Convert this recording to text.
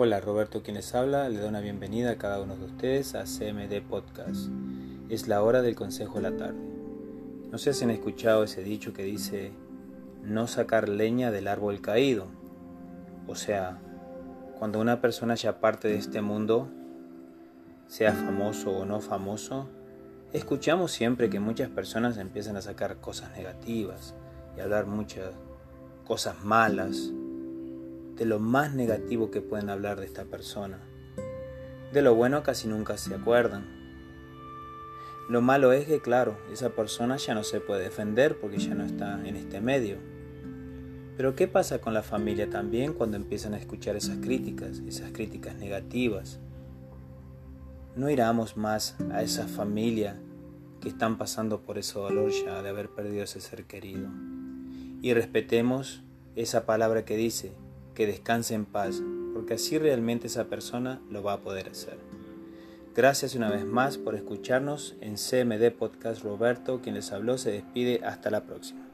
Hola, Roberto quien les habla, le doy una bienvenida a cada uno de ustedes a CMD Podcast. Es la hora del consejo de la tarde. No sé si han escuchado ese dicho que dice no sacar leña del árbol caído. O sea, cuando una persona ya parte de este mundo, sea famoso o no famoso, escuchamos siempre que muchas personas empiezan a sacar cosas negativas y hablar muchas cosas malas de lo más negativo que pueden hablar de esta persona. De lo bueno casi nunca se acuerdan. Lo malo es que, claro, esa persona ya no se puede defender porque ya no está en este medio. Pero ¿qué pasa con la familia también cuando empiezan a escuchar esas críticas, esas críticas negativas? No iramos más a esa familia que están pasando por ese dolor ya de haber perdido ese ser querido. Y respetemos esa palabra que dice, que descanse en paz, porque así realmente esa persona lo va a poder hacer. Gracias una vez más por escucharnos en CMD Podcast Roberto, quien les habló, se despide hasta la próxima.